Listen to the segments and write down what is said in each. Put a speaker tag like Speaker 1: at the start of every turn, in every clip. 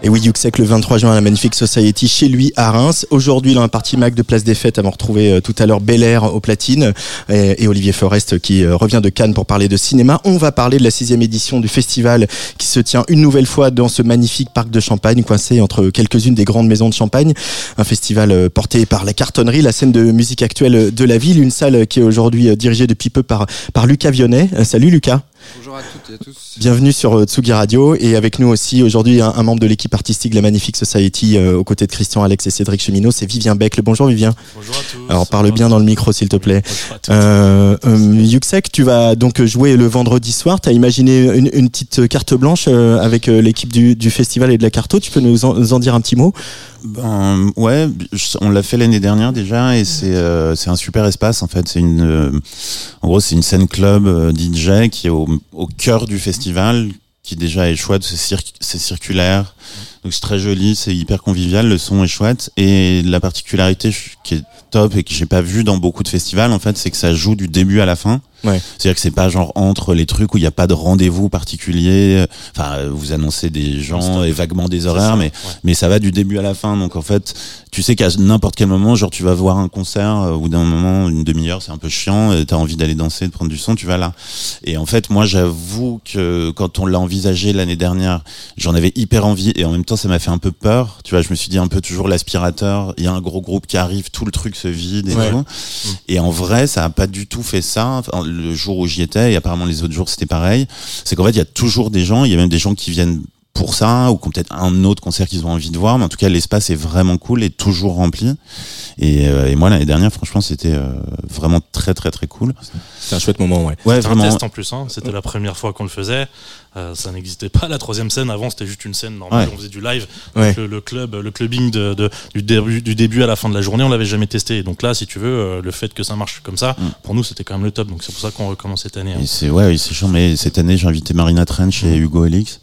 Speaker 1: Et oui, Yuxek le 23 juin à la Magnifique Society chez lui à Reims. Aujourd'hui, dans la partie Mac de Place des Fêtes, avons retrouvé euh, tout à l'heure Bel Air au platine et, et Olivier Forest qui euh, revient de Cannes pour parler de cinéma. On va parler de la sixième édition du festival qui se tient une nouvelle fois dans ce magnifique parc de Champagne, coincé entre quelques-unes des grandes maisons de Champagne. Un festival euh, porté par la cartonnerie, la scène de musique actuelle de la ville, une salle qui est aujourd'hui dirigée depuis peu par, par Lucas Vionnet. Salut Lucas.
Speaker 2: Bonjour à toutes et à tous.
Speaker 1: Bienvenue sur euh, Tsugi Radio et avec nous aussi aujourd'hui un, un membre de l'équipe artistique de la Magnifique Society euh, aux côtés de Christian, Alex et Cédric Cheminot, c'est Vivien Beck. Le bonjour Vivien.
Speaker 3: Bonjour à tous.
Speaker 1: Alors parle bien dans le micro s'il te plaît. Euh, euh, Yuxek, tu vas donc jouer le vendredi soir. Tu as imaginé une, une petite carte blanche euh, avec euh, l'équipe du, du festival et de la Carto. Tu peux nous en, nous en dire un petit mot?
Speaker 4: Ben ouais, on l'a fait l'année dernière déjà et c'est euh, c'est un super espace en fait. C'est une euh, en gros c'est une scène club euh, DJ qui est au, au cœur du festival qui déjà est chouette. C'est cir- c'est circulaire, donc c'est très joli, c'est hyper convivial. Le son est chouette et la particularité qui est top et que j'ai pas vu dans beaucoup de festivals en fait, c'est que ça joue du début à la fin.
Speaker 1: Ouais.
Speaker 4: C'est-à-dire que c'est pas genre entre les trucs où il n'y a pas de rendez-vous particulier. Enfin, euh, vous annoncez des gens et vaguement des horaires, mais mais ça va du début à la fin. Donc en fait, tu sais qu'à n'importe quel moment, genre tu vas voir un concert euh, ou d'un moment une demi-heure, c'est un peu chiant, tu as envie d'aller danser, de prendre du son, tu vas là. Et en fait, moi j'avoue que quand on l'a envisagé l'année dernière, j'en avais hyper envie et en même temps ça m'a fait un peu peur. Tu vois, je me suis dit un peu toujours l'aspirateur, il y a un gros groupe qui arrive, tout le truc se vide et
Speaker 1: Ouais.
Speaker 4: tout. Et en vrai, ça a pas du tout fait ça. Enfin, le jour où j'y étais, et apparemment les autres jours c'était pareil, c'est qu'en fait, il y a toujours des gens, il y a même des gens qui viennent pour ça, ou qui ont peut-être un autre concert qu'ils ont envie de voir, mais en tout cas, l'espace est vraiment cool et toujours rempli. Et, euh, et moi, l'année dernière, franchement, c'était euh, vraiment très, très, très cool.
Speaker 1: C'est un chouette moment, ouais.
Speaker 4: Ouais,
Speaker 3: C'était un
Speaker 4: vraiment.
Speaker 3: test en plus, hein. c'était la première fois qu'on le faisait. Euh, ça n'existait pas la troisième scène avant, c'était juste une scène normale.
Speaker 4: Ouais.
Speaker 3: On faisait du live.
Speaker 1: Ouais.
Speaker 3: Le, le club, le clubbing de, de- du, début, du début à la fin de la journée, on l'avait jamais testé. Et donc là, si tu veux, le fait que ça marche comme ça, pour nous, c'était quand même le top. Donc c'est pour ça qu'on recommence cette année. hein.
Speaker 4: C'est ouais, oui, c'est chiant. Mais cette année, j'ai invité Marina Trench et Hugo Elix.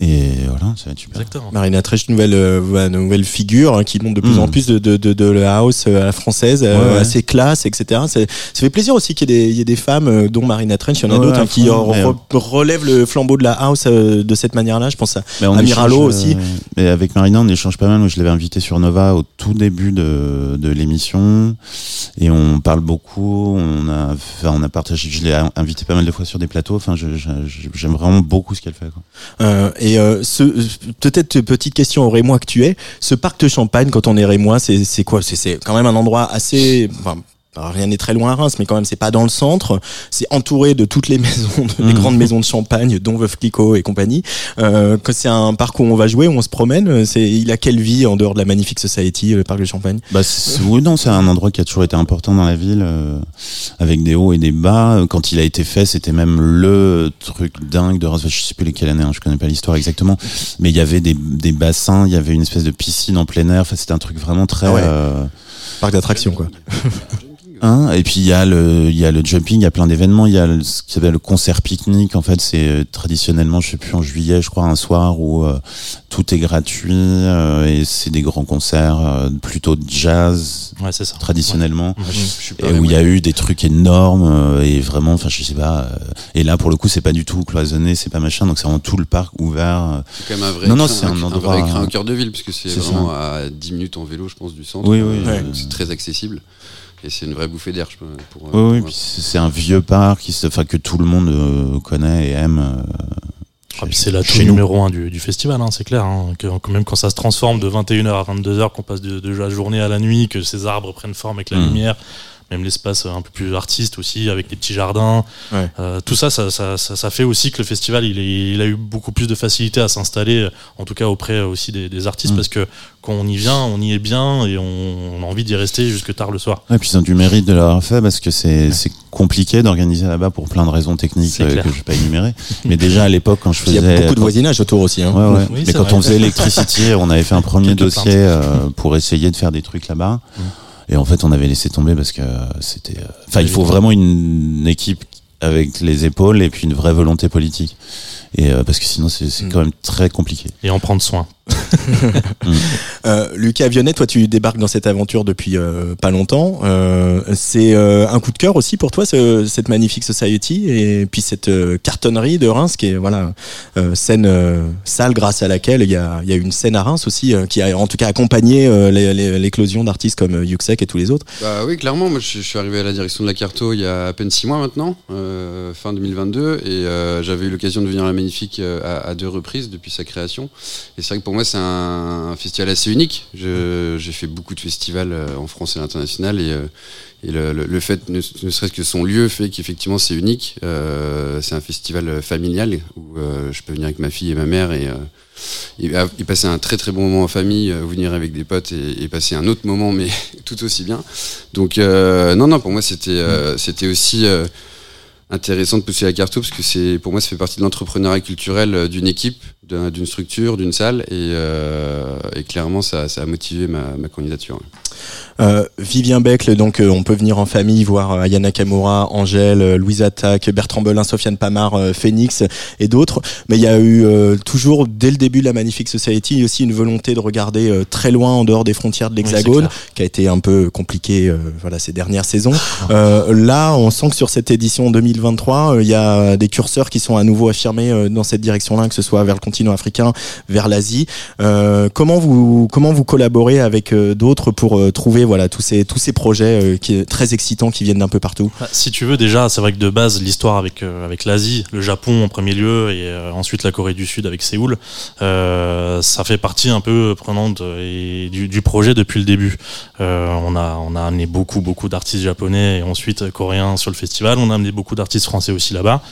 Speaker 4: Et voilà, ça va être super.
Speaker 3: Exactement.
Speaker 1: Marina Tresch, nouvelle, euh, nouvelle figure hein, qui monte de plus
Speaker 4: Mm.
Speaker 1: en plus de, de, de, de la house euh, à la française, euh,
Speaker 4: Ouais, ouais.
Speaker 1: assez classe, etc. Ça fait plaisir aussi qu'il y, ait des- il y ait des femmes, euh, dont Marina Trench, il y en a
Speaker 4: Ouais,
Speaker 1: d'autres
Speaker 4: à
Speaker 1: hein, qui euh, re- relèvent le flambeau de la house euh, de cette manière-là. Je pense à
Speaker 4: Mais on
Speaker 1: Amiralo
Speaker 4: échange,
Speaker 1: aussi.
Speaker 4: euh, mais avec Marina, on échange pas mal. Moi, je l'avais invité sur Nova au tout début de, de l'émission. Et on parle beaucoup. On a, enfin, on a partagé. Je l'ai invité pas mal de fois sur des plateaux. Enfin, j'aime vraiment beaucoup ce qu'elle fait. Quoi.
Speaker 1: Euh, et euh, peut-être petite question au Rémois que tu es, ce parc de Champagne, quand on est Rémois, c'est quoi? C'est- C'est quand même un endroit assez... Enfin, alors, rien n'est très loin à Reims, mais quand même, c'est pas dans le centre. C'est entouré de toutes les maisons, de- les
Speaker 4: Mhm.
Speaker 1: grandes maisons de Champagne, dont Veuve Clicquot et compagnie. Euh, que c'est un parc où on va jouer, où on se promène. C'est, il a quelle vie en dehors de la magnifique Society, le parc de Champagne?
Speaker 4: Bah, c'est- oui, non, c'est un endroit qui a toujours été important dans la ville, euh, avec des hauts et des bas. Quand il a été fait, c'était même le truc dingue de Reims. Je sais plus lesquelles années, hein, je connais pas l'histoire exactement, mais il y avait des, des bassins, il y avait une espèce de piscine en plein air. Enfin, c'était un truc vraiment très.
Speaker 1: Ah ouais.
Speaker 4: euh,
Speaker 1: Parc d'attraction, quoi.
Speaker 4: Hein et puis il y a le il y a le jumping, il y a plein d'événements, il y a le, ce qui s'appelle le concert pique-nique en fait, c'est euh, traditionnellement, je sais plus en juillet, je crois un soir où euh, tout est gratuit euh, et c'est des grands concerts euh, plutôt de jazz
Speaker 3: Ouais, c'est ça.
Speaker 4: traditionnellement.
Speaker 3: Ouais.
Speaker 4: Et où il y a eu des trucs énormes euh, et vraiment, enfin je sais pas. euh, et là pour le coup c'est pas du tout cloisonné, c'est pas machin, donc c'est vraiment tout le parc ouvert.
Speaker 2: C'est quand même un vrai
Speaker 4: Non, non, c'est un endroit-
Speaker 2: vrai écrin au cœur de ville, puisque c'est
Speaker 4: C'est
Speaker 2: vraiment à 10 minutes en vélo, je pense, du centre.
Speaker 4: Oui, oui,
Speaker 2: C'est très accessible. Et c'est une vraie bouffée d'air, je peux. Pour,
Speaker 4: Oui,
Speaker 2: pour
Speaker 4: oui, puis c'est un vieux parc qui se, que tout le monde euh, connaît et aime. euh,
Speaker 3: Ah, c'est
Speaker 4: nous.
Speaker 3: numéro un du, du festival, hein, c'est clair. Hein, que, quand même quand ça se transforme de 21h à 22h, qu'on passe de, de la journée à la nuit, que ces arbres prennent forme avec la
Speaker 4: Mm.
Speaker 3: lumière, même l'espace un peu plus artiste aussi, avec des petits jardins.
Speaker 1: Ouais.
Speaker 3: Euh, tout ça ça, ça, ça, ça fait aussi que le festival, il, est, il a eu beaucoup plus de facilité à s'installer, en tout cas auprès aussi des, des artistes,
Speaker 4: Mm.
Speaker 3: parce que quand on y vient, on y est bien et on, on a envie d'y rester jusque tard le soir.
Speaker 4: Et puis ils ont du mérite de l'avoir fait parce que c'est c'est compliqué d'organiser là-bas pour plein de raisons techniques euh, que je vais pas énumérer. Mais déjà à l'époque quand je
Speaker 1: Il y
Speaker 4: faisais
Speaker 1: a beaucoup de voisinage autour aussi. Hein.
Speaker 4: Ouais, ouais.
Speaker 3: Oui,
Speaker 4: Mais quand
Speaker 3: vrai.
Speaker 4: on faisait Electricity, on avait fait un premier dossier euh, pour essayer de faire des trucs là-bas.
Speaker 3: Mm.
Speaker 4: Et en fait, on avait laissé tomber parce que c'était. euh, Enfin, il faut vraiment une équipe avec les épaules et puis une vraie volonté politique. Et euh, parce que sinon, c'est
Speaker 1: Mm.
Speaker 4: quand même très compliqué.
Speaker 3: Et en prendre soin.
Speaker 1: Euh, Lucas Vionnet, toi tu débarques dans cette aventure depuis euh, pas longtemps. Euh, c'est un coup de cœur aussi pour toi ce- cette magnifique society et puis cette cartonnerie de Reims qui est voilà scène salle grâce à laquelle il y a, y a une scène à Reims aussi qui a en tout cas accompagné l'éclosion d'artistes comme Yuxek et tous les autres.
Speaker 2: Bah oui, clairement. Moi, je, suis arrivé à la direction de la Carto il y a à peine six mois maintenant, fin 2022, et j'avais eu l'occasion de venir à la Magnifique à, à deux reprises depuis sa création. Et c'est vrai que pour moi, c'est un, festival assez unique. J'ai fait beaucoup de festivals euh, en France et à l'international, et, euh, le, fait, ne, serait-ce que son lieu, fait qu'effectivement c'est unique. Euh, c'est un festival familial où je peux venir avec ma fille et ma mère et et passer un très très bon moment en famille, venir avec des potes et, passer un autre moment, mais tout aussi bien. Donc non, non, pour moi c'était c'était aussi intéressant de pousser la carte parce que c'est pour moi ça fait partie de l'entrepreneuriat culturel d'une équipe, d'une structure, d'une salle et, euh, et clairement ça, ça a motivé ma, ma candidature.
Speaker 1: Euh, Vivien Becle, donc euh, on peut venir en famille voir euh, Ayana Kamura, Angèle, euh, Louise Attaque, Bertrand Belin, Sofiane Pamar, euh, Phoenix et d'autres. Mais il y a eu euh, toujours dès le début de la Magnifique Society aussi une volonté de regarder euh, très loin en dehors des frontières de l'Hexagone, qui a été un peu compliqué euh, voilà ces dernières saisons. Euh, là, on sent que sur cette édition 2023, euh, il y a des curseurs qui sont à nouveau affirmés euh, dans cette direction-là, que ce soit vers le continent africain, vers l'Asie. Euh, comment vous comment vous collaborez avec euh, d'autres pour euh, trouver voilà tous ces tous ces projets qui très excitants qui viennent d'un peu partout?
Speaker 3: Bah, Si tu veux, déjà, c'est vrai que de base, l'histoire avec avec l'Asie, le Japon en premier lieu, et ensuite la Corée du Sud avec Séoul, ça fait partie un peu prenante et du, du projet depuis le début. On a on a amené beaucoup beaucoup d'artistes japonais et ensuite coréens sur le festival. On a amené beaucoup d'artistes français aussi là-bas.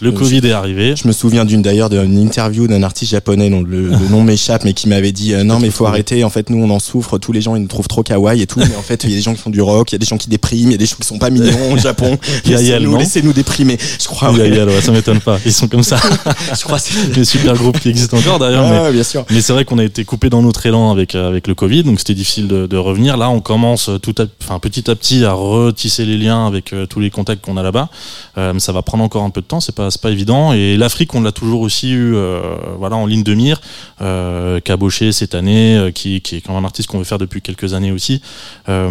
Speaker 3: Le
Speaker 1: Euh,
Speaker 3: Covid est arrivé.
Speaker 1: Je me souviens d'une d'ailleurs d'une interview d'un artiste japonais dont le, le nom m'échappe mais qui m'avait dit euh, non mais il faut arrêter en fait nous on en souffre tous les gens ils nous trouvent trop kawaii et tout mais en fait il y a des gens qui font du rock il y a des gens qui dépriment il y a des gens qui sont pas mignons au Japon
Speaker 3: Yael,
Speaker 1: laissez-nous
Speaker 3: non
Speaker 1: laissez-nous déprimer je crois ouais.
Speaker 3: oui, alors, ça m'étonne pas. Ils sont comme ça.
Speaker 1: je crois c'est
Speaker 3: Les super groupes qui existent encore d'ailleurs. mais
Speaker 1: Ouais, bien sûr
Speaker 3: Mais c'est vrai qu'on a été coupé dans notre élan avec euh, avec le Covid, donc c'était difficile de, de revenir. Là, on commence tout à, enfin petit à petit à retisser les liens avec euh, tous les contacts qu'on a là-bas. Euh, mais ça va prendre encore un peu de temps, c'est pas c'est pas évident. Et l'Afrique, on l'a toujours aussi eu, euh, voilà, en ligne de mire. Euh, Caboché cette année, euh, qui qui est quand même un artiste qu'on veut faire depuis quelques années aussi. Euh,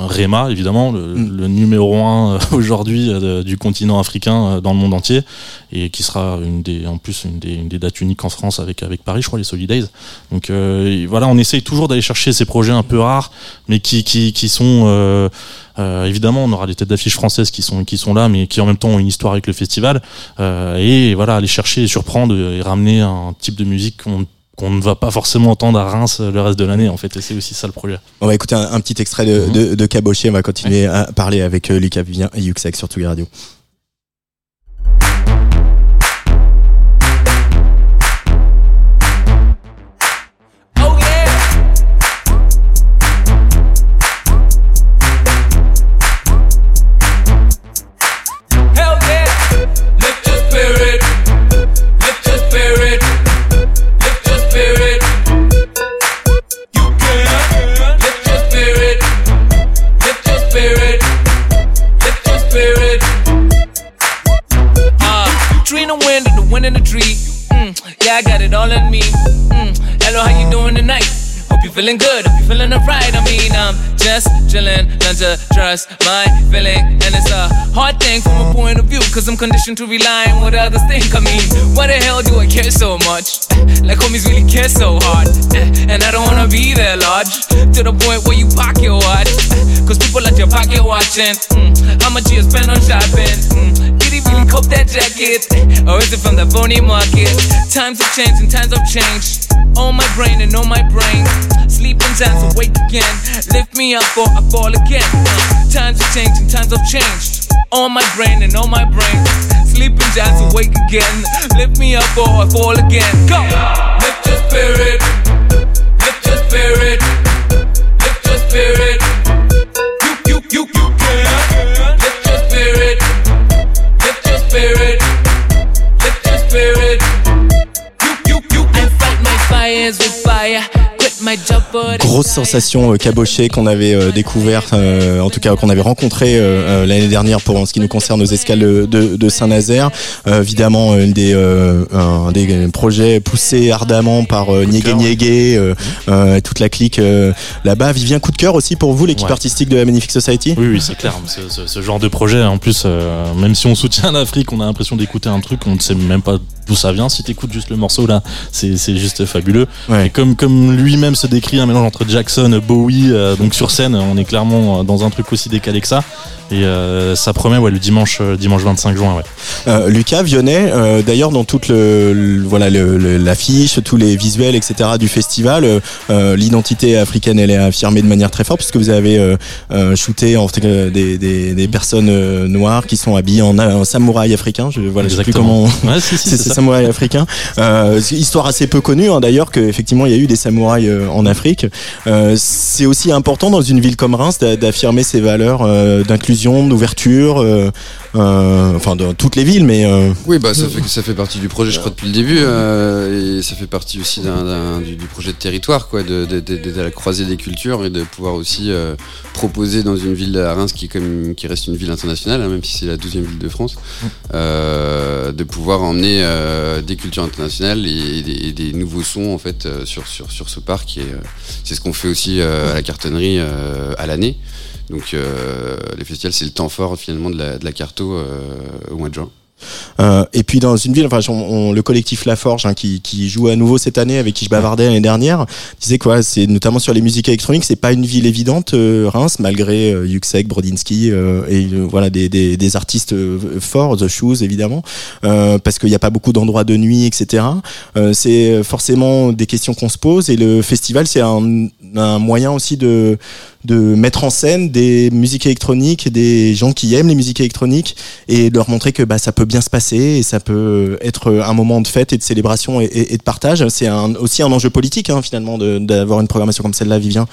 Speaker 3: Rema, évidemment, le,
Speaker 1: Mm.
Speaker 3: le numéro un aujourd'hui du continent africain dans le monde entier, et qui sera une des, en plus une des, une des dates uniques en France avec avec Paris, je crois, les Solidays. Donc voilà, on essaye toujours d'aller chercher ces projets un peu rares, mais qui qui, qui sont euh, évidemment, on aura des têtes d'affiche françaises qui sont qui sont là, mais qui en même temps ont une histoire avec le festival. Euh, et voilà, aller chercher et surprendre et ramener un type de musique qu'on qu'on ne va pas forcément entendre à Reims le reste de l'année en fait. Et c'est aussi ça le projet.
Speaker 1: On va écouter un, un petit extrait de,
Speaker 3: Mhm.
Speaker 1: de, de Caboché. On va continuer à parler avec euh, Lucas Vivien et Yuxek sur Tsugi Radio
Speaker 5: feeling good, you feeling alright. I mean, I'm just chillin', learn to trust my feeling. And it's a hard thing from a point of view, cause I'm conditioned to rely on what others think. I mean, why the hell do I care so much? Like homies really care so hard. And I don't wanna be there, large. To the point where you pocket watch. Cause people at your pocket watching. Mm, how much you spend on shopping? Mm, really cope that jacket? Or is it from the phony market? Times have changed and times have changed. On my brain and on my brain. Sleeping times awake again. Lift me up or I fall again. Times have changed and times have changed. On my brain and on my brain. Sleeping giants awake again. Lift me up or I fall again. Go! Lift your spirit. Lift your spirit. Lift your spirit.
Speaker 1: Grosse sensation euh, cabochée qu'on avait euh, découvert, euh, en tout cas qu'on avait rencontré l'année dernière pour en ce qui nous concerne aux escales de, Saint-Nazaire. Évidemment, une des, un des projets poussés ardemment par Niégué Niégué, et toute la clique là-bas. Vivien, coup de cœur aussi pour vous, l'équipe
Speaker 3: Ouais.
Speaker 1: artistique de la Magnifique Society
Speaker 3: Oui, oui, c'est clair. Ce, ce- ce genre de projet, en plus, même si on soutient l'Afrique, on a l'impression d'écouter un truc, on ne sait même pas d'où ça vient. Si t'écoutes juste le morceau là, c'est juste fabuleux.
Speaker 1: Ouais.
Speaker 3: Et comme comme lui-même se décrit un mélange entre Jackson, Bowie, euh, donc sur scène, on est clairement euh, dans un truc aussi décalé que ça. Et euh, ça promet, ouais, le dimanche, euh, dimanche 25 juin, ouais.
Speaker 1: Euh, Lucas Vionnet, euh, d'ailleurs dans toute le, le- voilà le- le- l'affiche, tous les visuels, etc. du festival, euh, l'identité africaine elle est affirmée de manière très forte puisque vous avez shooté en fait, euh, des, des, des personnes noires qui sont habillées en, en samouraï africain. Je voilà, je sais plus
Speaker 3: Exactement.
Speaker 1: comment.
Speaker 3: Ouais, si, si,
Speaker 1: C'est
Speaker 3: c'est
Speaker 1: ce
Speaker 3: ça.
Speaker 1: Samouraï africain. Euh, histoire assez peu connue hein, d'ailleurs qu'effectivement il y a eu des samouraïs euh, en Afrique. Euh, c'est aussi important dans une ville comme Reims d'a- d'affirmer ces valeurs d'inclusion, d'ouverture, enfin dans toutes les villes, mais euh,
Speaker 2: Oui, bah ça fait ça fait partie du projet, je crois depuis le début, euh, et ça fait partie aussi du, du projet de territoire, quoi, de, de- de- d'être à la croisée des cultures et de pouvoir aussi euh, proposer dans une ville à Reims qui comme qui reste une ville internationale, hein, même si c'est la 12e ville de France, euh, de pouvoir emmener euh, des cultures internationales et, des, et des nouveaux sons en fait euh, sur sur sur ce parc. Et euh, c'est ce qu'on fait aussi euh, à la cartonnerie euh, à l'année. Donc euh, les festivals, c'est le temps fort finalement de la, de la carto euh, au mois de juin.
Speaker 1: Euh, et puis dans une ville, enfin, on, on- le collectif La Forge hein, qui, qui joue à nouveau cette année, avec qui je bavardais l'année dernière, disait quoi C'est notamment sur les musiques électroniques, c'est pas une ville évidente, euh, Reims, malgré euh, Yuxek, Brodinski euh, et voilà des, des, des artistes forts, The Shoes évidemment, parce qu'il n'y a pas beaucoup d'endroits de nuit, etc. C'est forcément des questions qu'on se pose et le festival, c'est un, un moyen aussi de de mettre en scène des musiques électroniques, des gens qui aiment les musiques électroniques et de leur montrer que bah, ça peut bien se passer et ça peut être un moment de fête et de célébration et, de partage. C'est un, aussi un enjeu politique hein, finalement d'avoir une programmation comme celle-là, Vivien.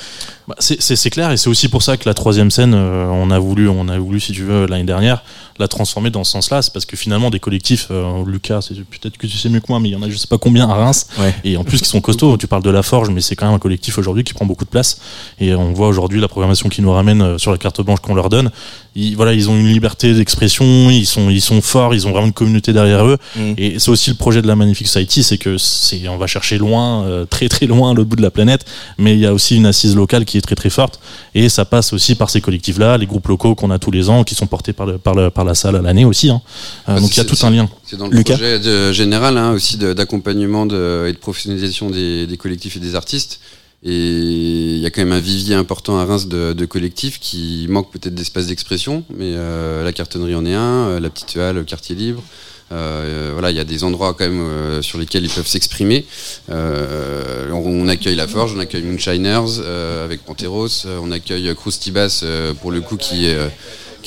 Speaker 3: Bah, c'est clair et c'est aussi pour ça que la troisième scène, euh, on a voulu, on a voulu, si tu veux, l'année dernière, la transformer dans ce sens-là. C'est parce que finalement, des collectifs, euh, Lucas, peut-être que tu sais mieux que moi, mais il y en a je sais pas combien à Reims,
Speaker 1: Ouais.
Speaker 3: et en plus qui sont costauds. Tu parles de la Forge, mais c'est quand même un collectif aujourd'hui qui prend beaucoup de place. Et on voit aujourd'hui la programmation qu'ils nous ramènent euh, sur la carte blanche qu'on leur donne. Ils, voilà, ils ont une liberté d'expression, ils sont, ils sont forts, ils ont vraiment une communauté derrière eux.
Speaker 1: Mm.
Speaker 3: Et c'est aussi le projet de la Magnifique Society, c'est que c'est, on va chercher loin, euh, très très loin, à l'autre bout de la planète, mais il y a aussi une assise locale qui est très très forte. Et ça passe aussi par ces collectifs-là, les groupes locaux qu'on a tous les ans, qui sont portés par, le, par, le- par la salle à l'année aussi. hein. Euh, donc il y a tout un lien.
Speaker 2: C'est dans le
Speaker 1: Lucas
Speaker 2: projet de- général hein, aussi d'accompagnement et de professionnalisation des, des collectifs et des artistes. Et il y a quand même un vivier important à Reims de, de collectifs qui manque peut-être d'espace d'expression, mais euh, la cartonnerie en est un, euh, la petite halle, le quartier libre. Euh, voilà, il y a des endroits quand même euh, sur lesquels ils peuvent s'exprimer. Euh, on, on accueille La Forge, on accueille Moonshiners avec Panteros, on accueille Krusty Bass euh, pour le coup qui est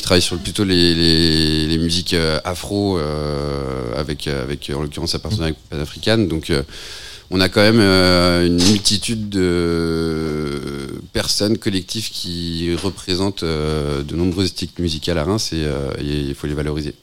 Speaker 2: qui travaille sur plutôt les, les, les musiques euh, afro euh, avec avec en l'occurrence un partenariat avec panafricaine donc euh, on a quand même euh, une multitude de personnes collectifs qui représentent euh, de nombreuses esthétiques musicales à Reims et euh, et il faut les valoriser.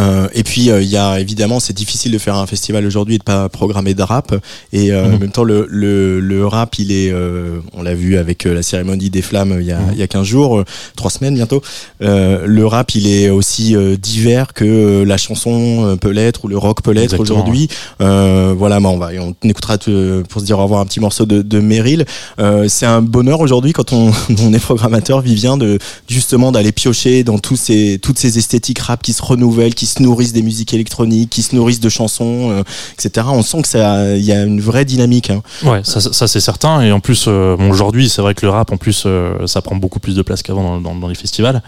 Speaker 1: Euh, et puis euh, il y a évidemment c'est difficile de faire un festival aujourd'hui et de pas programmer de rap. Et euh,
Speaker 3: Mhm.
Speaker 1: en même temps le, le, le rap il est euh, on l'a vu avec euh, la cérémonie des flammes il y a,
Speaker 3: Mhm.
Speaker 1: il y a 15 jours trois semaines bientôt. Euh, le rap il est aussi euh, divers que la chanson peut l'être ou le rock peut l'être aujourd'hui. Euh, voilà mais on va on écoutera te- pour se dire au revoir un petit morceau de, de Meryl. Euh, c'est un bonheur aujourd'hui quand on, on est programmateur Vivien de justement d'aller piocher dans tous ces toutes ces esthétiques rap qui se renouvellent qui se nourrissent des musiques électroniques, qui se nourrissent de chansons, euh, etc. On sent que ça, il y a une vraie dynamique. Hein.
Speaker 3: Ouais, ça, ça, c'est certain. Et en plus, euh, bon, aujourd'hui, c'est vrai que le rap, en plus, euh, ça prend beaucoup plus de place qu'avant dans, dans, dans les festivals.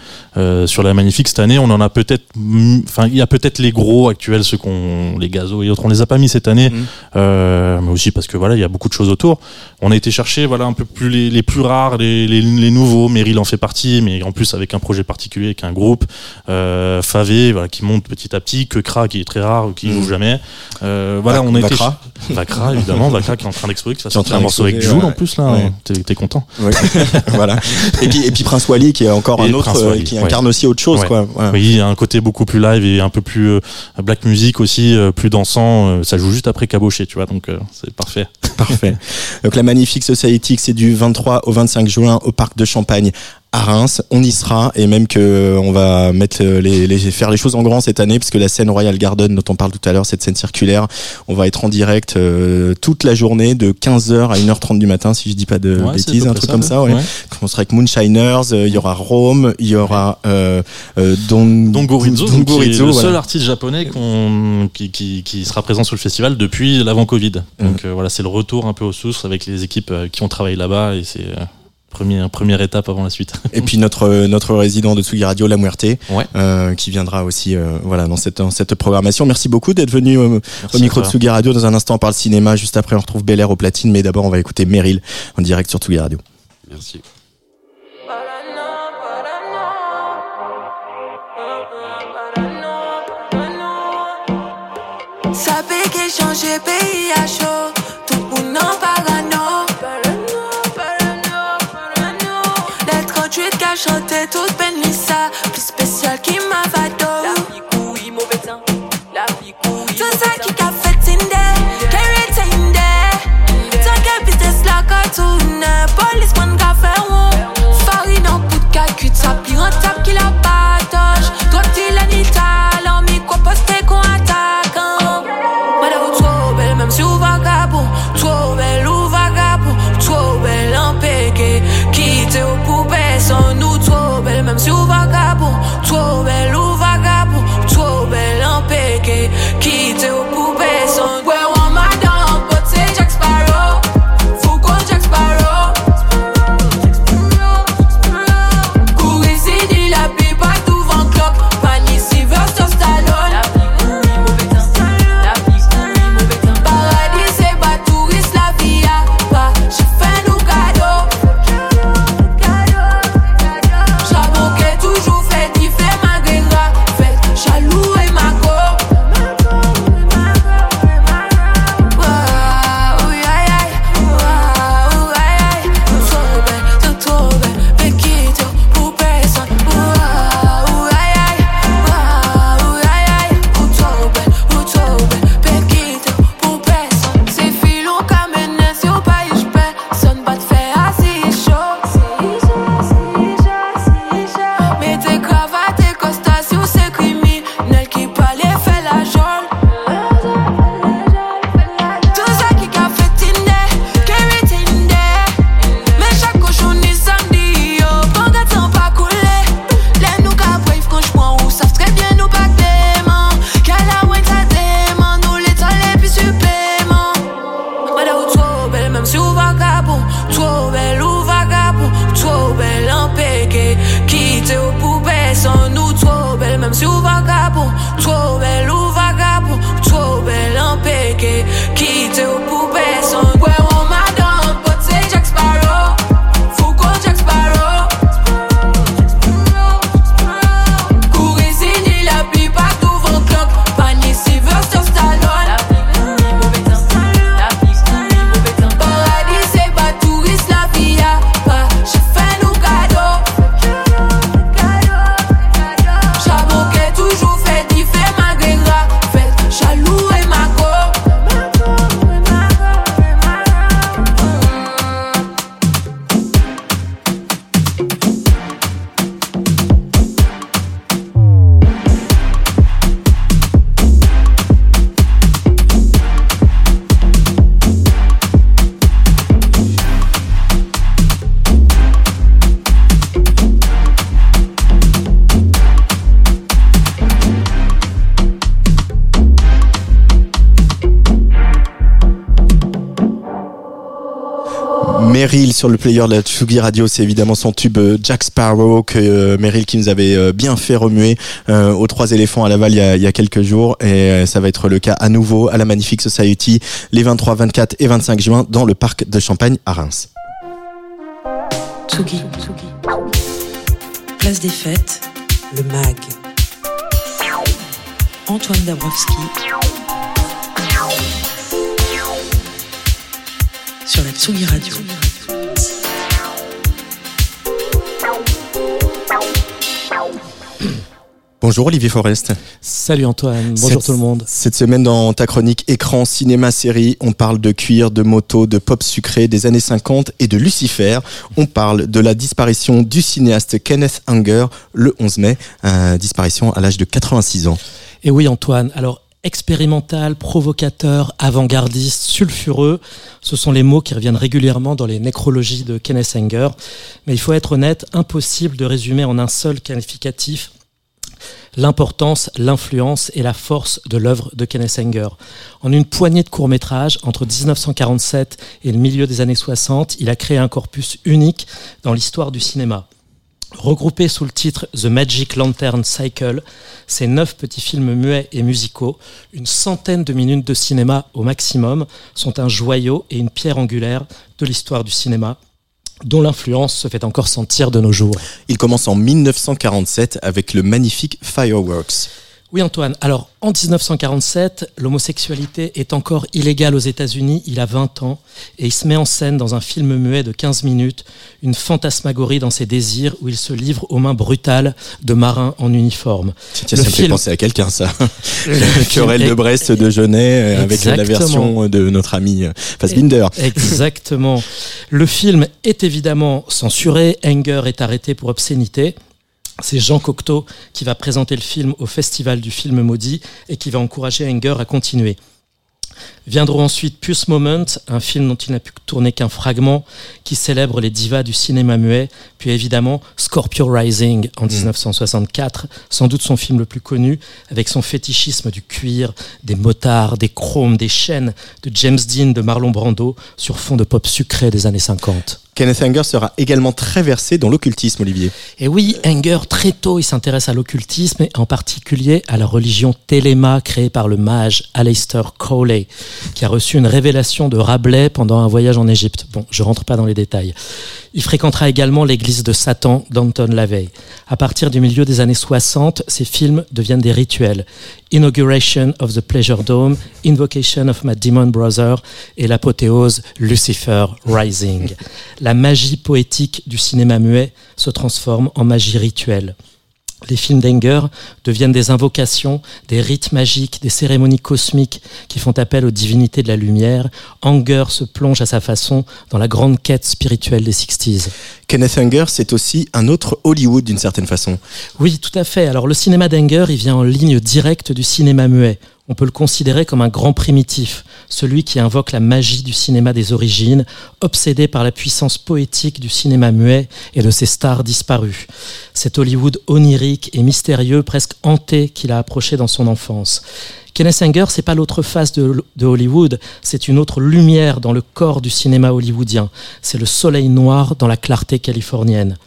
Speaker 3: Sur la Magnifique cette année, on en a peut-être, mm, enfin, il y a peut-être les gros actuels, ceux qu'on, les gazos et autres, on les a pas mis cette année, euh, mais aussi parce que voilà, il y a beaucoup de choses autour. On a été chercher, voilà, un peu plus les, les plus rares, les, les, les nouveaux. Meryl en fait partie, mais en plus avec un projet particulier, avec un groupe. Favé, voilà, qui monte petit à petit. Kekra, qui est très rare, qui
Speaker 1: Mhm.
Speaker 3: joue jamais. Euh, voilà, on a été
Speaker 1: Vacra.
Speaker 3: Vacra, évidemment, Vacra qui est en train d'exploser, qui va sortir un morceau avec Jules
Speaker 1: ouais.
Speaker 3: en plus là.
Speaker 1: Ouais.
Speaker 3: T'es t'es content.
Speaker 1: Ouais. voilà. Et puis, et puis Prince Wally qui est encore
Speaker 3: Et
Speaker 1: un autre, euh,
Speaker 3: Wally,
Speaker 1: qui incarne aussi autre chose, quoi. Voilà.
Speaker 3: Oui, il y a un côté beaucoup plus live et un peu plus euh, black music aussi, plus dansant. ça joue juste après Caboché, tu vois, donc c'est parfait.
Speaker 1: Parfait. Donc la Magnifique Society, c'est du 23 au 25 juin au parc de Champagne à Reims. On y sera et même que on va mettre euh, les, les faire les choses en grand cette année parce que la scène Royal Garden dont on parle tout à l'heure, cette scène circulaire, on va être en direct euh, toute la journée de 15h à 1h30 du matin si je dis pas de
Speaker 3: Ouais,
Speaker 1: bêtises, un truc comme ça. Ouais. On sera avec Moonshiners, euh, il y aura Rome, il y aura euh, euh, Don
Speaker 3: Dongorizo,
Speaker 1: Don
Speaker 3: donc, le
Speaker 1: voilà.
Speaker 3: seul artiste japonais qui, qui, qui sera présent sur le festival depuis l'avant Covid. Donc euh, voilà, c'est le retour un peu aux sources avec les équipes euh, qui ont travaillé là-bas et c'est euh, première première étape avant la suite.
Speaker 1: Et puis notre notre résident de Tsugi Radio, La Muerte,
Speaker 3: Ouais.
Speaker 1: euh, qui viendra aussi euh, voilà dans cette dans cette programmation. Merci beaucoup d'être venu euh, au micro de. Tsugi Radio. Dans un instant, on parle cinéma. Juste après, on retrouve Bel Air au platine. Mais d'abord, on va écouter Meryl en direct sur Tsugi Radio.
Speaker 2: Merci.
Speaker 6: Ça fait que changer pays à chaud. Tout pour non 38 qui a chanté toute peine lissa. Plus spécial qui m'a vado. Tout ça qui fait Tinder. Carry Tinder. Tant que business la cartoon. Police man ka fait. Farine en de calcul. Ça plus
Speaker 1: sur le player de la Tsugi Radio, c'est évidemment son tube euh, Jack Sparrow que euh, Meryl qui nous avait euh, bien fait remuer aux trois éléphants à Laval il y a, il y a quelques jours et ça va être le cas à nouveau à la Magnifique Society les 23, 24 et 25 juin dans le parc de Champagne à Reims.
Speaker 7: Tsugi. Place des fêtes, le MAG. Antoine Dabrowski. Sur la Tsugi Radio.
Speaker 1: Bonjour Olivier Forest.
Speaker 8: Salut Antoine, bonjour
Speaker 1: Cette-
Speaker 8: tout le monde.
Speaker 1: Cette semaine dans ta chronique écran, cinéma, série, on parle de cuir, de moto, de pop sucré des années 50 et de Lucifer. On parle de la disparition du cinéaste Kenneth Anger le 11 mai, euh, disparition à l'âge de 86 ans.
Speaker 8: Et oui Antoine, alors expérimental, provocateur, avant-gardiste, sulfureux, ce sont les mots qui reviennent régulièrement dans les nécrologies de Kenneth Anger. Mais il faut être honnête, impossible de résumer en un seul qualificatif l'importance, l'influence et la force de l'œuvre de Kenneth Anger. En une poignée de courts-métrages, entre 1947 et le milieu des années 60, il a créé un corpus unique dans l'histoire du cinéma. Regroupés sous le titre The Magic Lantern Cycle, ces neuf petits films muets et musicaux, une centaine de minutes de cinéma au maximum, sont un joyau et une pierre angulaire de l'histoire du cinéma, dont l'influence se fait encore sentir de nos jours.
Speaker 1: Il commence en 1947 avec le magnifique Fireworks.
Speaker 8: Oui Antoine, alors en 1947, l'homosexualité est encore illégale aux États-Unis, il a 20 ans, et il se met en scène dans un film muet de 15 minutes, une fantasmagorie dans ses désirs où il se livre aux mains brutales de marins en uniforme.
Speaker 1: Tiens,
Speaker 8: Le
Speaker 1: ça me fait
Speaker 8: film-
Speaker 1: penser à quelqu'un ça.
Speaker 8: Le
Speaker 1: Querelle de
Speaker 8: film-
Speaker 1: Brest de Genet euh, avec la
Speaker 8: Exactement.
Speaker 1: version de notre ami euh, Fassbinder.
Speaker 8: Exactement. Le film est évidemment censuré. Anger est arrêté pour obscénité. C'est Jean Cocteau qui va présenter le film au Festival du film maudit et qui va encourager Anger à continuer. Viendront ensuite Puce Moment, un film dont il n'a pu tourner qu'un fragment, qui célèbre les divas du cinéma muet, puis évidemment Scorpio Rising en 1964, sans doute son film le plus connu, avec son fétichisme du cuir, des motards, des chromes, des chaînes, de James Dean, de Marlon Brando, sur fond de pop sucré des années 50.
Speaker 1: Kenneth Anger sera également très versé dans l'occultisme, Olivier.
Speaker 8: Et oui, Anger, très tôt, il s'intéresse à l'occultisme et en particulier à la religion Téléma créée par le mage Aleister Crowley, qui a reçu une révélation de Rabelais pendant un voyage en Égypte. Bon, je rentre pas dans les détails. Il fréquentera également l'église de Satan d'Anton LaVey. À partir du milieu des années 60, ces films deviennent des rituels. Inauguration of the Pleasure Dome, Invocation of My Demon Brother et l'apothéose Lucifer Rising. La magie poétique du cinéma muet se transforme en magie rituelle. Les films d'Anger deviennent des invocations, des rites magiques, des cérémonies cosmiques qui font appel aux divinités de la lumière. Anger se plonge à sa façon dans la grande quête spirituelle des 60s.
Speaker 1: Kenneth Anger, c'est aussi un autre Hollywood d'une certaine façon.
Speaker 8: Oui, tout à fait. Alors le cinéma d'Anger, il vient en ligne directe du cinéma muet. On peut le considérer comme un grand primitif, celui qui invoque la magie du cinéma des origines, obsédé par la puissance poétique du cinéma muet et de ses stars disparues. Cet Hollywood onirique et mystérieux, presque hanté qu'il a approché dans son enfance. Kenneth Anger, c'est pas l'autre face de, de Hollywood, c'est une autre lumière dans le corps du cinéma hollywoodien. C'est le soleil noir dans la clarté californienne.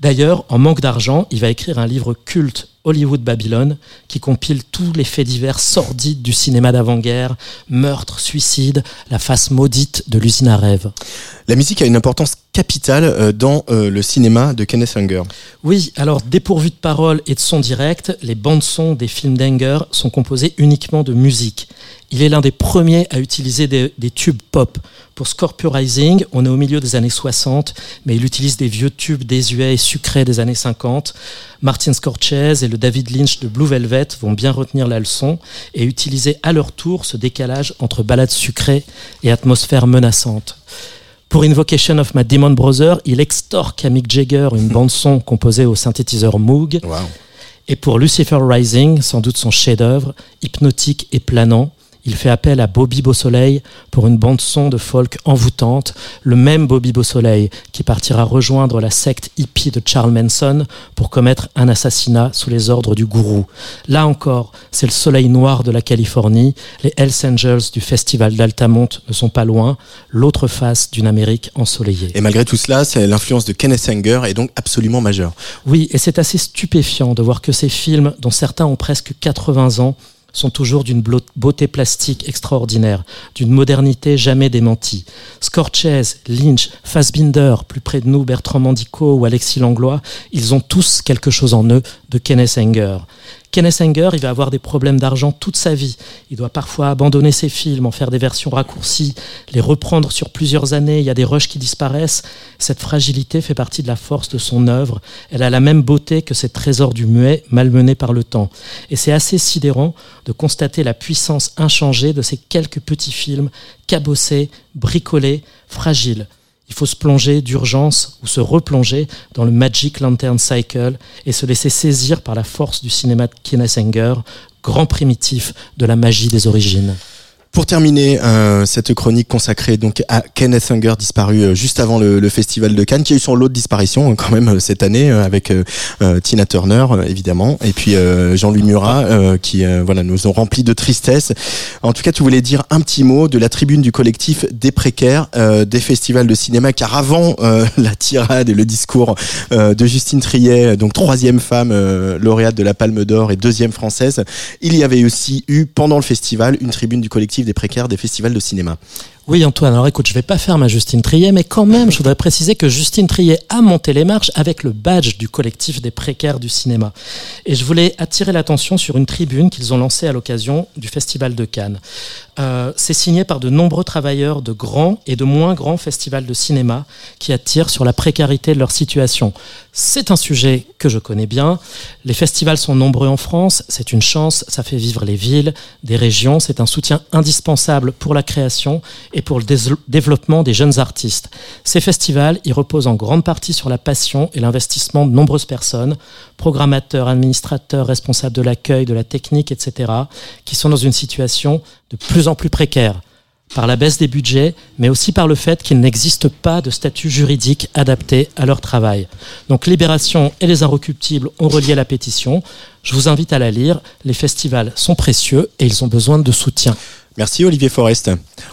Speaker 8: D'ailleurs, en manque d'argent, il va écrire un livre culte, Hollywood Babylone, qui compile tous les faits divers sordides du cinéma d'avant-guerre, meurtre, suicide, la face maudite de l'usine à rêve.
Speaker 1: La musique a une importance capitale euh, dans euh, le cinéma de Kenneth Anger.
Speaker 8: Oui, alors dépourvu de paroles et de sons directs, les bandes-sons des films d'Anger sont composées uniquement de musique. Il est l'un des premiers à utiliser des, des tubes pop. Pour Scorpio Rising, on est au milieu des années 60, mais il utilise des vieux tubes désuets et sucrés des années 50. Martin Scorsese et le David Lynch de Blue Velvet vont bien retenir la leçon et utiliser à leur tour ce décalage entre ballades sucrées et atmosphère menaçante. Pour Invocation of My Demon Brother, il extorque à Mick Jagger une bande-son composée au synthétiseur Moog. Et pour Lucifer Rising, sans doute son chef-d'œuvre, hypnotique et planant, il fait appel à Bobby Beausoleil pour une bande-son de folk envoûtante, le même Bobby Beausoleil qui partira rejoindre la secte hippie de Charles Manson pour commettre un assassinat sous les ordres du gourou. Là encore, c'est le soleil noir de la Californie, les Hells Angels du festival d'Altamont ne sont pas loin, l'autre face d'une Amérique ensoleillée.
Speaker 1: Et malgré tout cela, l'influence de Kenneth Anger est donc absolument majeure.
Speaker 8: Oui, et c'est assez stupéfiant de voir que ces films, dont certains ont presque 80 ans, sont toujours d'une beauté plastique extraordinaire, d'une modernité jamais démentie. Scorchez, Lynch, Fassbinder, plus près de nous Bertrand Mandico ou Alexis Langlois, ils ont tous quelque chose en eux de Kenneth Anger. Kenneth Anger, il va avoir des problèmes d'argent toute sa vie. Il doit parfois abandonner ses films, en faire des versions raccourcies, les reprendre sur plusieurs années. Il y a des rushs qui disparaissent. Cette fragilité fait partie de la force de son œuvre. Elle a la même beauté que ces trésors du muet malmenés par le temps. Et c'est assez sidérant de constater la puissance inchangée de ces quelques petits films cabossés, bricolés, fragiles. Il faut se plonger d'urgence ou se replonger dans le Magic Lantern Cycle et se laisser saisir par la force du cinéma de Kenneth grand primitif de la magie des origines.
Speaker 1: Pour terminer euh, cette chronique consacrée donc à Kenneth Anger disparu euh, juste avant le, le festival de Cannes, qui a eu son lot de disparitions euh, quand même euh, cette année euh, avec euh, Tina Turner évidemment et puis euh, Jean-Louis Murat euh, qui euh, voilà nous ont rempli de tristesse. En tout cas, tu voulais dire un petit mot de la tribune du collectif des précaires euh, des festivals de cinéma, car avant euh, la tirade et le discours euh, de Justine Triet, donc troisième femme euh, lauréate de la Palme d'Or et deuxième française, il y avait aussi eu pendant le festival une tribune du collectif des précaires des festivals de cinéma.
Speaker 8: Oui, Antoine, alors écoute, je vais pas faire ma Justine Triet, mais quand même, je voudrais préciser que Justine Triet a monté les marches avec le badge du collectif des précaires du cinéma. Et je voulais attirer l'attention sur une tribune qu'ils ont lancée à l'occasion du Festival de Cannes. Euh, c'est signé par de nombreux travailleurs de grands et de moins grands festivals de cinéma qui attirent sur la précarité de leur situation. C'est un sujet que je connais bien. Les festivals sont nombreux en France, c'est une chance, ça fait vivre les villes, des régions, c'est un soutien indispensable pour la création et pour le développement des jeunes artistes. Ces festivals, ils reposent en grande partie sur la passion et l'investissement de nombreuses personnes, programmateurs, administrateurs, responsables de l'accueil, de la technique, etc., qui sont dans une situation de plus en plus précaire par la baisse des budgets, mais aussi par le fait qu'il n'existe pas de statut juridique adapté à leur travail. Donc Libération et les Inrecuptibles ont relié la pétition. Je vous invite à la lire. Les festivals sont précieux et ils ont besoin de soutien.
Speaker 1: Merci Olivier Forest.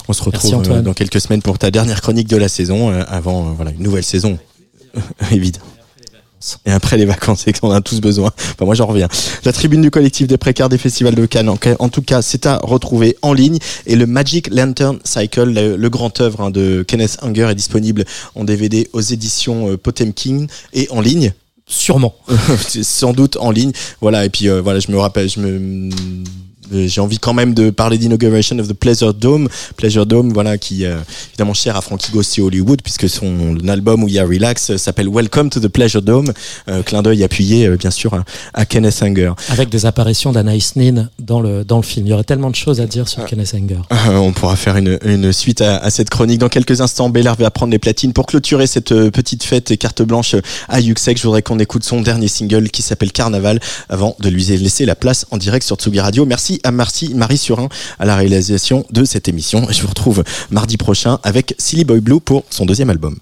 Speaker 1: On se retrouve euh, dans quelques semaines pour ta dernière chronique de la saison, euh, avant euh, voilà une nouvelle saison, évidemment. Et après les vacances, c'est qu'on a tous besoin. Enfin, moi, j'en reviens. La tribune du collectif des précaires des festivals de Cannes, en, tout cas, c'est à retrouver en ligne. Et le Magic Lantern Cycle, le, le grand œuvre hein, de Kenneth Anger, est disponible en DVD aux éditions euh, Potemkin et en ligne.
Speaker 8: Sûrement.
Speaker 1: C'est sans doute en ligne. Voilà. Et puis euh, voilà, je me rappelle, je me j'ai envie quand même de parler d'Inauguration of the Pleasure Dome, Pleasure Dome, voilà, qui euh, évidemment cher à Frankie et Hollywood, puisque son album où il y a Relax euh, s'appelle Welcome to the Pleasure Dome, euh, clin d'œil appuyé euh, bien sûr à, à Kenneth Anger.
Speaker 8: Avec des apparitions d'Anaïs Nin dans le, dans le film. Il y aurait tellement de choses à dire sur Kenneth Anger.
Speaker 1: Euh, on pourra faire une, une suite à, à cette chronique dans quelques instants. Belair va prendre les platines pour clôturer cette euh, petite fête et carte blanche à Yuxek. Je voudrais qu'on écoute son dernier single qui s'appelle Carnaval avant de lui laisser la place en direct sur Tsugi Radio. Merci à Marcy, Marie Surin à la réalisation de cette émission. Je vous retrouve mardi prochain avec Silly Boy Blue pour son deuxième album.